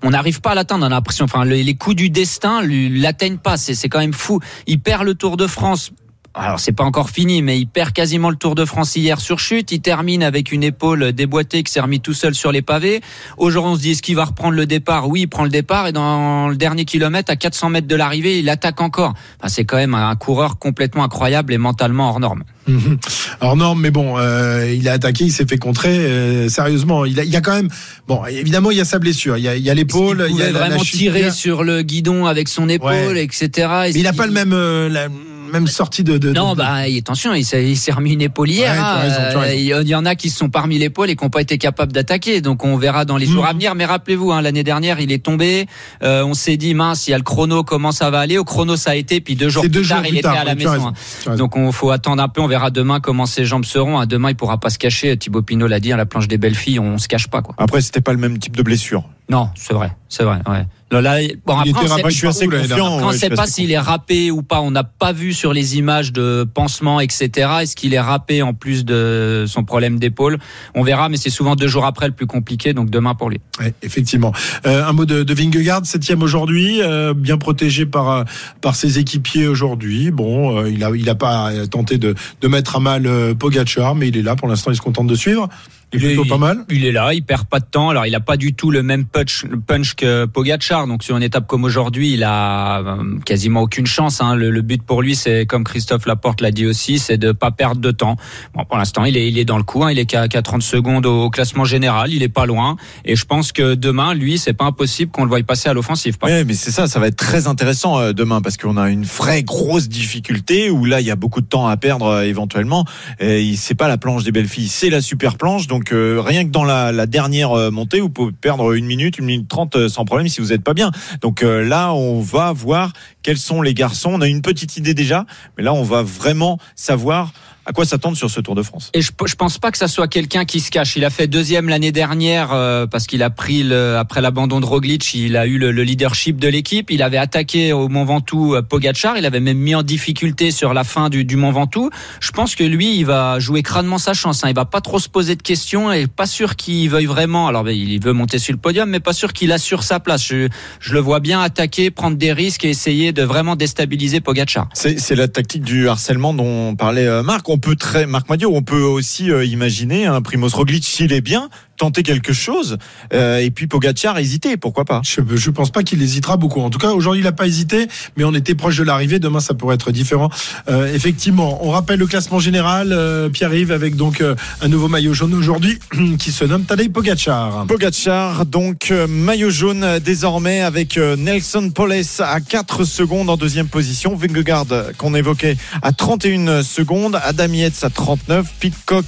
on n'arrive pas à l'atteindre. On a l'impression, enfin, le- les coups du destin l'atteignent pas. C'est quand même fou. Il perd le Tour de France alors c'est pas encore fini, mais il perd quasiment le Tour de France hier sur chute. Il termine avec une épaule déboîtée qui s'est remis tout seul sur les pavés. Aujourd'hui, on se dit est-ce qu'il va reprendre le départ Oui, il prend le départ et dans le dernier kilomètre, à 400 mètres de l'arrivée, il attaque encore. Enfin, c'est quand même un coureur complètement incroyable et mentalement hors norme. Mhm. Alors non, mais bon, euh, il a attaqué, il s'est fait contrer. euh, sérieusement, il, a, il y a quand même. Bon, évidemment, il y a sa blessure. Il y a, il y a l'épaule. Il Il y a pouvait la- la vraiment tirer sur le guidon avec son épaule, Ouais. etc. Mais il n'a pas le même, euh, la même sortie de. de Non, de- bah il- attention, il s'est il s'est remis une épaule hier. Ouais, hein. Euh. Il y- il en a qui se sont parmi l'épaule et qui n'ont pas été capables d'attaquer. Donc on verra dans les jours Mhm. à venir. Mais rappelez-vous, hein, l'année dernière, il est tombé. Euh, on s'est dit mince, il y a le chrono, comment ça va aller? Au chrono, ça a été. Puis deux jours plus deux tard, jours il plus était tard, à la oui, tu as maison. raison, hein. Donc on faut attendre un peu. On verra demain comment ses jambes seront. hein. Demain, il pourra pas se cacher. Thibaut Pinot l'a dit, à la planche des belles filles, on se cache pas quoi. Après, c'était pas le même type de blessure. Non, c'est vrai, c'est vrai. Ouais. Là, bon, après, on sait- rappelé je suis assez confiant. après, on ouais, sait pas s'il est râpé ou pas. On n'a pas vu sur les images de pansement, etc. Est-ce qu'il est râpé en plus de son problème d'épaule? On verra, mais c'est souvent deux jours après le plus compliqué, donc demain pour lui. Ouais, effectivement. Euh, un mot de, de Vingegaard, septième aujourd'hui, euh, bien protégé par euh, par ses équipiers aujourd'hui. Bon, euh, il a il a pas tenté de de mettre à mal Pogacar, mais il est là pour l'instant. Il se contente de suivre. Il est plutôt pas mal. Il est là, il perd pas de temps. Alors, il a pas du tout le même punch, punch que Pogacar. Donc, sur une étape comme aujourd'hui, il a euh, quasiment aucune chance. Hein. Le, le but pour lui, c'est comme Christophe Laporte l'a dit aussi, c'est de pas perdre de temps. Bon, pour l'instant, il est, il est dans le coup. Hein. Il est qu'à qu'à 30 secondes au, au classement général. Il est pas loin. Et je pense que demain, lui, c'est pas impossible qu'on le voie passer à l'offensive. Ouais, mais c'est ça, ça va être très intéressant euh, demain parce qu'on a une vraie grosse difficulté où là il y a beaucoup de temps à perdre euh, éventuellement. Et c'est pas la planche des belles filles, c'est la super planche. Donc euh, rien que dans la, dernière euh, montée, vous pouvez perdre une minute, une minute trente euh, sans problème si vous n'êtes pas bien. Donc là, on va voir quels sont les garçons. On a une petite idée déjà, mais là on va vraiment savoir à quoi s'attendre sur ce Tour de France. Et je, je pense pas que ça soit quelqu'un qui se cache. Il a fait deuxième l'année dernière euh, parce qu'il a pris le, après l'abandon de Roglic, il a eu le, le leadership de l'équipe. Il avait attaqué au Mont Ventoux euh, Pogacar. Il avait même mis en difficulté sur la fin du, du Mont Ventoux. Je pense que lui, il va jouer crânement sa chance. Hein. Il va pas trop se poser de questions et pas sûr qu'il veuille vraiment. Alors, ben, il veut monter sur le podium, mais pas sûr qu'il assure sa place. Je, je le vois bien attaquer, prendre des risques et essayer de vraiment déstabiliser Pogacar. C'est c'est la tactique du harcèlement dont parlait euh, Marc. On peut très Marc Madiot, on peut aussi euh, imaginer un Primoz Roglic s'il est bien tenter quelque chose euh, et puis Pogacar hésiter, pourquoi pas Je, je pense pas qu'il hésitera beaucoup. En tout cas, aujourd'hui, il n'a pas hésité, mais on était proche de l'arrivée. Demain, ça pourrait être différent. Euh, effectivement, on rappelle le classement général. Euh, Pierre-Yves avec donc euh, un nouveau maillot jaune aujourd'hui qui se nomme Tadej Pogacar. Pogacar, donc euh, maillot jaune euh, désormais avec euh, Nelson Poles à 4 secondes en deuxième position, Vingegaard qu'on évoquait à 31 secondes, Adam Yates à 39, Pitcock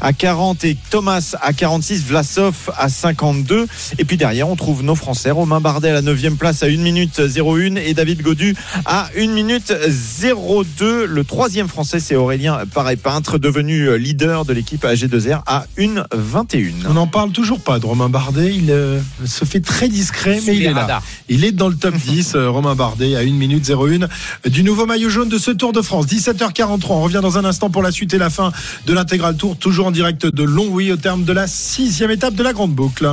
à 40 et Thomas à 46, Vlasov à 52. Et puis derrière, on trouve nos Français, Romain Bardet à la 9 place à 1 minute 01 et David Godu à 1 minute 02. Le troisième Français, c'est Aurélien Paré-Peintre, devenu leader de l'équipe AG2R à 1,21. On n'en parle toujours pas de Romain Bardet. Il euh, se fait très discret, mais il est là. Il est dans le top 10, euh, Romain Bardet, à 1 minute 01 du nouveau maillot jaune de ce Tour de France. 17h43, on revient dans un instant pour la suite et la fin de l'intégral Tour, toujours en direct de Longwy au terme de la sixième étape de la Grande Boucle.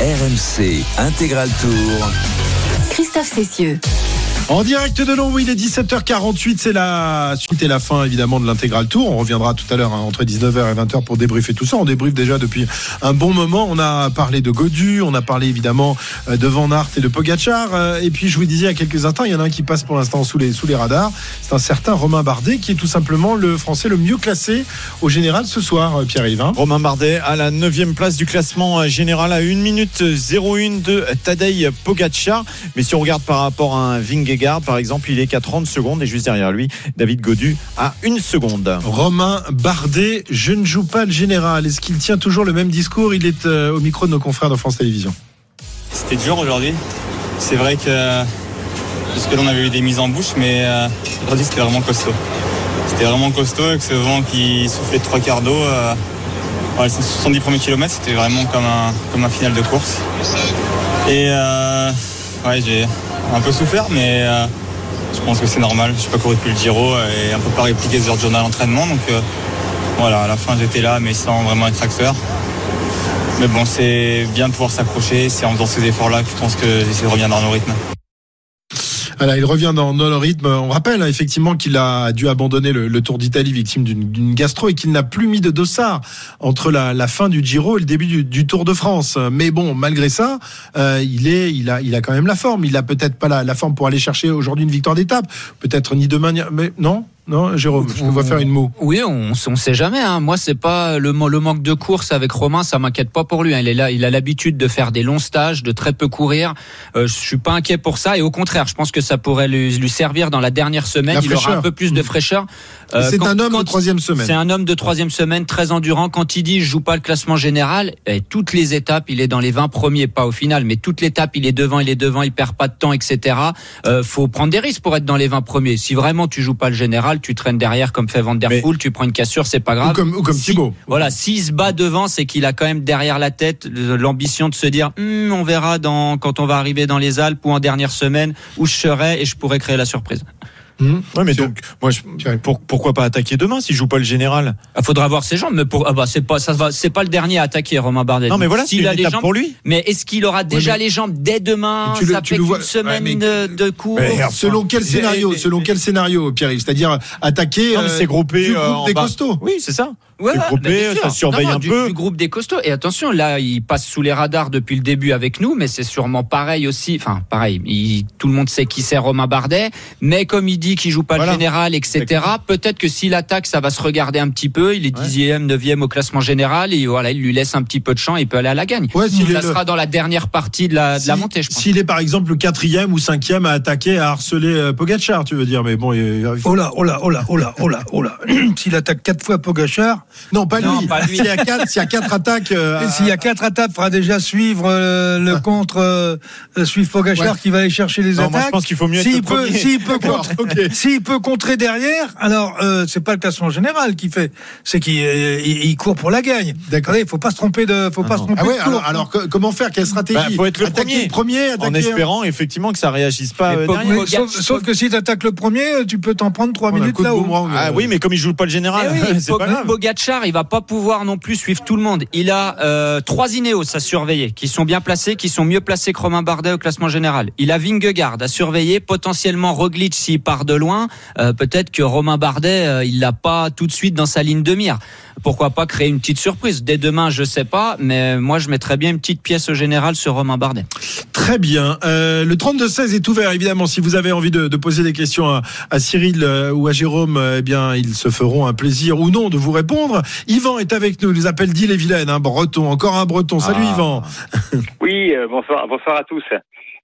RMC Intégral Tour. Christophe Cessieux. En direct de Longwy, il est 17h48, c'est la suite et la fin évidemment de l'intégral tour. On reviendra tout à l'heure hein, entre 19h et 20h pour débriefer tout ça. On débriefe déjà depuis un bon moment. On a parlé de Godu, on a parlé évidemment euh, de Van Aert et de Pogachar. Euh, Et puis je vous disais il y a quelques instants, il y en a un qui passe pour l'instant sous les, sous les radars. C'est un certain Romain Bardet qui est tout simplement le Français le mieux classé au général ce soir, euh, Pierre-Yves. hein. Romain Bardet à la 9 place du classement général à 1 minute 01 de Tadej Pogacar. Mais si on regarde par rapport à un Vingegaard, par exemple, il est qu'à 30 secondes et juste derrière lui, David Godu à 1 seconde. Romain Bardet, je ne joue pas le général. Est-ce qu'il tient toujours le même discours? Il est euh, au micro de nos confrères de France Télévisions. C'était dur aujourd'hui. C'est vrai que jusque là on avait eu des mises en bouche, mais euh, aujourd'hui c'était vraiment costaud. C'était vraiment costaud avec ce vent qui soufflait de trois quarts d'eau. euh, ouais, les 70 premiers kilomètres, c'était vraiment comme un, comme un final de course. Et euh, ouais, j'ai un peu souffert, mais euh, je pense que c'est normal. Je n'ai pas couru depuis le Giro et un peu pas répliqué ce journal d'entraînement. Donc euh, voilà, à la fin j'étais là, mais sans vraiment être acteur. Mais bon, c'est bien de pouvoir s'accrocher. C'est en faisant ces efforts-là que je pense que j'essaie de revenir dans nos rythmes. Voilà, il revient dans, dans le rythme. On rappelle hein, effectivement qu'il a dû abandonner le, Tour d'Italie victime d'une gastro et qu'il n'a plus mis de dossard entre la, fin du Giro et le début du, Tour de France. Mais bon, malgré ça, euh, il est, il a, quand même la forme. Il a peut-être pas la, forme pour aller chercher aujourd'hui une victoire d'étape. Peut-être ni demain, mais non? Non, Jérôme, je te vois faire une moue. Oui, on, on sait jamais. Hein. Moi, c'est pas le, le manque de course avec Romain, ça m'inquiète pas pour lui. hein. Il est là, il a l'habitude de faire des longs stages, de très peu courir. Euh, je suis pas inquiet pour ça. Et au contraire, je pense que ça pourrait lui, lui servir dans la dernière semaine. La il aura un peu plus de Mmh. fraîcheur. C'est quand- un homme quand- de troisième semaine. C'est un homme de troisième semaine, très endurant. Quand il dit je joue pas le classement général, et toutes les étapes, il est dans les 20 premiers, pas au final, mais toutes les étapes, il est devant, il est devant, il perd pas de temps, etc. Euh, faut prendre des risques pour être dans les 20 premiers. Si vraiment tu joues pas le général, tu traînes derrière comme fait Van Der Poel, tu prends une cassure, c'est pas grave. Ou comme, ou comme Si- Thibaut. Voilà, s'il se bat devant, c'est qu'il a quand même derrière la tête l'ambition de se dire, Hum, on verra dans, quand on va arriver dans les Alpes ou en dernière semaine où je serai et je pourrais créer la surprise. Ouais, mais donc, moi, je- pour- pourquoi pas attaquer demain s'il joue pas le général? Il faudra voir ses jambes, mais pour, ah bah, c'est pas, ça va, c'est pas le dernier à attaquer, Romain Bardet. Non, mais voilà, s'il c'est une a les jambes, pour lui. Mais est-ce qu'il aura déjà mais- les jambes dès demain Tu le- Ça tu fait le qu'une vois- semaine ouais, mais- de, cours. Mais selon quel scénario Selon quel scénario, Pierre-Yves? C'est-à-dire attaquer Non, mais euh, c'est groupé euh, en des bas. costauds. Oui, c'est ça. Ouais, ouais, groupé, ça surveille Non, non, un du, peu. du groupe des costauds. Et attention, là, il passe sous les radars depuis le début avec nous, mais c'est sûrement pareil aussi. Enfin, pareil. il- tout le monde sait qui c'est Romain Bardet, mais comme il dit qu'il joue pas Voilà. le général, etc. Peut-être que s'il attaque, ça va se regarder un petit peu. Il est dixième, neuvième au classement général, et voilà, il lui laisse un petit peu de champ. Il peut aller à la gagne. Ouais, s'il ça le- sera dans la dernière partie de la, de la montée, je pense. S'il est par exemple le quatrième ou cinquième à attaquer, à harceler euh, Pogacar, tu veux dire, mais bon, il, il faut- Oh là, oh là, oh là, oh là, oh là, oh là. S'il attaque quatre fois Pogachar, non pas Non, lui. pas lui. S'il y a quatre, s'il y a quatre attaques, euh, et s'il y a quatre attaques, fera déjà suivre euh, le contre, euh, suivre Pogachar Ouais. qui va aller chercher les Non, attaques. moi, je pense qu'il faut mieux être S'il peut, premier. s'il peut, D'accord, contre- ok. s'il peut contrer derrière, alors euh, c'est pas le classement général qui fait, c'est qu'il euh, il- il court pour la gagne. D'accord. Il faut pas se tromper de, faut pas se tromper Ah ouais, de alors, alors que- comment faire? Quelle stratégie? Bah, faut être le Attaquer premier. le premier, En espérant effectivement que ça réagisse pas euh, derrière. Sauf, sauf que si tu attaques le premier, tu peux t'en prendre trois minutes là-haut. Ah euh, oui, mais comme il joue pas le général, Eh c'est pas grave. Il va pas pouvoir non plus suivre tout le monde. Il a euh, trois Ineos à surveiller, qui sont bien placés, qui sont mieux placés que Romain Bardet au classement général. Il a Vingegaard à surveiller, potentiellement Roglic s'il part de loin. Euh, Peut-être que Romain Bardet, euh, il l'a pas tout de suite dans sa ligne de mire. Pourquoi pas créer une petite surprise Dès demain, je sais pas, mais moi je mettrais bien une petite pièce au général sur Romain Bardet. Très bien. Euh, le 32-16 est ouvert, évidemment. Si vous avez envie de, de poser des questions à, à Cyril euh, ou à Jérôme, euh, eh bien, ils se feront un plaisir ou non de vous répondre. Yvan est avec nous. Il nous appelle d'Ille-et-Vilaine, un breton. Encore un breton. Salut Ah. Yvan. Oui, euh, bonsoir, bonsoir à tous.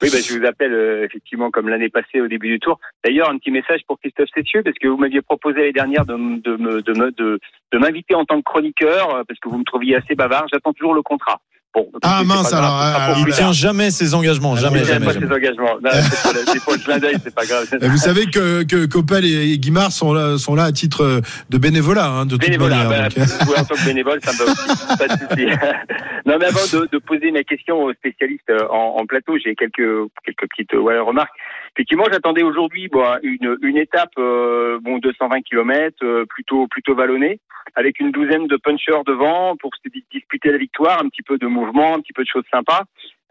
Oui, bah, je vous appelle euh, effectivement comme l'année passée au début du tour. D'ailleurs, un petit message pour Christophe Cessieux, parce que vous m'aviez proposé l'année dernière de, de, de, de m'inviter en tant que chroniqueur, euh, parce que vous me trouviez assez bavard. J'attends toujours le contrat. Bon, Ah, mince, grave, alors, euh, pour Il tient jamais ses engagements, jamais, Je jamais. pas jamais. ses engagements. Non, c'est le, le pas grave. Vous savez que, que Coppel et Guimard sont là, sont là à titre euh, de bénévolat, hein, de toute Bénévolat, manière. bah, donc, euh. en tant que bénévole, ça me aussi, pas de souci. non, mais avant de, de poser mes questions aux spécialistes en, en plateau, j'ai quelques quelques petites ouais, remarques. Effectivement, j'attendais aujourd'hui bon, une, une étape, euh, bon, 220 km, plutôt plutôt vallonnée, avec une douzaine de punchers devant pour se dis- disputer la victoire, un petit peu de mouvement, un petit peu de choses sympas.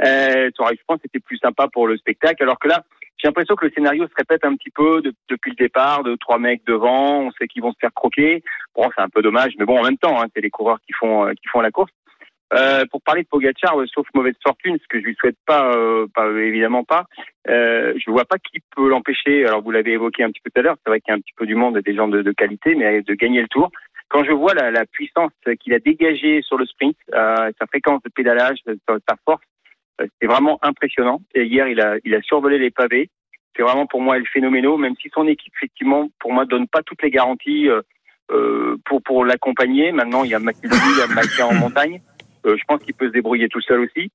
Euh, je pense que c'était plus sympa pour le spectacle, alors que là, j'ai l'impression que le scénario se répète un petit peu de- depuis le départ, de trois mecs devant, on sait qu'ils vont se faire croquer. Bon, c'est un peu dommage, mais bon, en même temps, hein, c'est les coureurs qui font euh, qui font la course. Euh, pour parler de Pogacar, euh, sauf mauvaise fortune, ce que je lui souhaite pas, euh, pas évidemment pas, euh, je vois pas qui peut l'empêcher. Alors vous l'avez évoqué un petit peu tout à l'heure, c'est vrai qu'il y a un petit peu du monde, des gens de, qualité, mais de gagner le Tour. Quand je vois la, puissance qu'il a dégagée sur le sprint, euh, sa fréquence de pédalage, sa, force, c'est vraiment impressionnant. Et hier, il a, il a survolé les pavés. C'est vraiment pour moi le phénoménal, même si son équipe, effectivement, pour moi, donne pas toutes les garanties pour pour l'accompagner. Maintenant, il y a McIlroy, il y a Maquia en montagne. Euh, je pense qu'il peut se débrouiller tout seul aussi.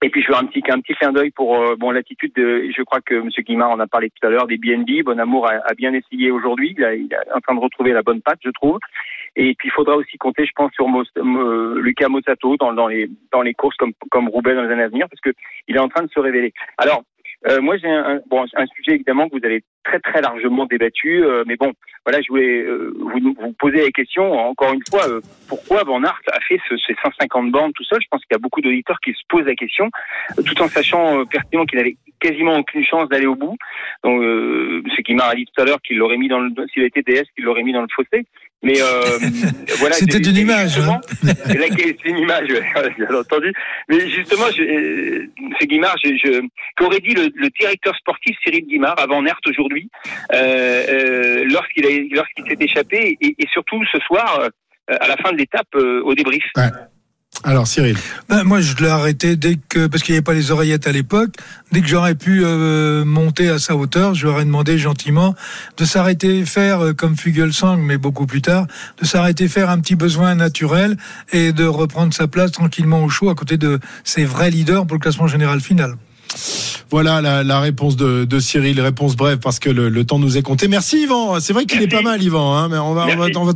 Et puis je veux un petit un petit clin d'œil pour euh, bon l'attitude de je crois que Monsieur Guimard en a parlé tout à l'heure des BNB. Bon Amour a, a bien essayé aujourd'hui. Il, il est en train de retrouver la bonne patte, je trouve. Et puis il faudra aussi compter, je pense, sur Mos- Mo- Lucas Mossato dans, dans les dans les courses comme comme Roubaix dans les années à venir, parce que il est en train de se révéler. Alors Euh, moi, j'ai un, bon, un sujet évidemment que vous avez très très largement débattu, euh, mais bon, voilà, je voulais euh, vous, vous poser la question encore une fois, euh, pourquoi Van a fait ce, ces 150 bandes tout seul? Je pense qu'il y a beaucoup d'auditeurs qui se posent la question, euh, tout en sachant euh, pertinemment qu'il avait quasiment aucune chance d'aller au bout. Donc, euh, M. Guimard a dit tout à l'heure qu'il l'aurait mis dans le, s'il était DS, qu'il l'aurait mis dans le fossé. Mais euh, voilà, C'était c'est- une c'est image, justement- hein. c'est c'est une image, ouais, bien entendu. Mais justement, je, euh, M. Guimard, je, je, qu'aurait dit le, le directeur sportif Cyril Guimard avant Nert aujourd'hui, euh, euh, lorsqu'il a- lorsqu'il s'est échappé, et, et surtout ce soir, euh, à la fin de l'étape, euh, au débrief? Alors Cyril. Ben, moi, je l'ai arrêté dès que, parce qu'il n'y avait pas les oreillettes à l'époque, dès que j'aurais pu euh, monter à sa hauteur, je lui aurais demandé gentiment de s'arrêter faire euh, comme Fugelsang, mais beaucoup plus tard, de s'arrêter faire un petit besoin naturel et de reprendre sa place tranquillement au chaud à côté de ses vrais leaders pour le classement général final. Voilà la, la réponse de, de Cyril, réponse brève parce que le, le temps nous est compté. Merci Yvan, c'est vrai qu'il est pas mal Yvan, hein, mais on va, on va, on va,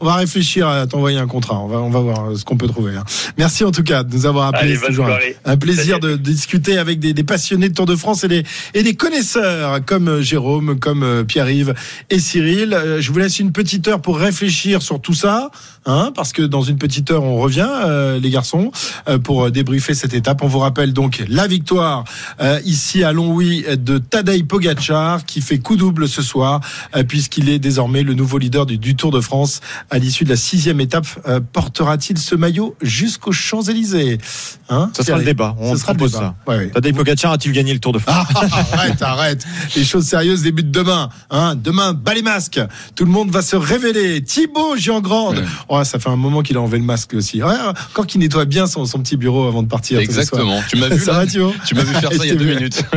on va réfléchir à t'envoyer un contrat, on va, on va voir ce qu'on peut trouver. hein. Merci en tout cas de nous avoir appelé, Allez, c'est bonne toujours un, un plaisir de, de discuter avec des, des passionnés de Tour de France et des, et des connaisseurs comme euh, Jérôme, comme euh, Pierre-Yves et Cyril. Euh, Je vous laisse une petite heure pour réfléchir sur tout ça, hein, parce que dans une petite heure on revient, euh, les garçons, pour débriefer cette étape. On vous rappelle donc la victoire euh, ici à Longwy de Tadej Pogacar qui fait coup double ce soir euh, puisqu'il est désormais le nouveau leader du, du Tour de France à l'issue de la sixième étape. Euh, Portera-t-il ce maillot jusqu'aux Champs-Élysées? Hein, Ça sera le débat. On Ce sera le propose débat. ça. Ouais, ouais. Tadej Pogacar a-t-il gagné le Tour de France? Ah, arrête, arrête. Les choses sérieuses débutent demain. Hein. Demain, bas les masques. Tout le monde va se révéler. Thibaut Giangrande. Oh, ça fait un moment qu'il a enlevé le masque aussi. Ouais, encore qu'il nettoie bien son, son petit bureau avant de partir. Exactement. Tu m'as vu Ça là va, Thibaut? Tu m'as vu faire ça il y a deux minutes.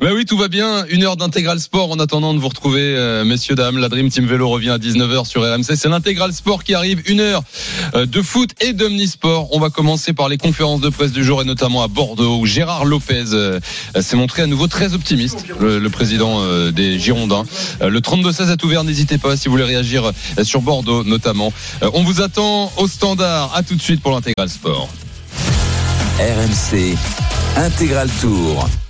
bah oui, tout va bien. Une heure d'intégral sport en attendant de vous retrouver, euh, messieurs, dames. La Dream Team Vélo revient à 19h sur RMC. C'est l'intégral sport qui arrive. Une heure euh, de foot et d'omnisport. On va commencer par les conférences de presse du jour et notamment à Bordeaux où Gérard Lopez euh, s'est montré à nouveau très optimiste, le, le président euh, des Girondins. Euh, le 32-16 est ouvert. N'hésitez pas si vous voulez réagir euh, sur Bordeaux notamment. Euh, on vous attend au standard. À tout de suite pour l'intégral sport. RMC Intégral Tour.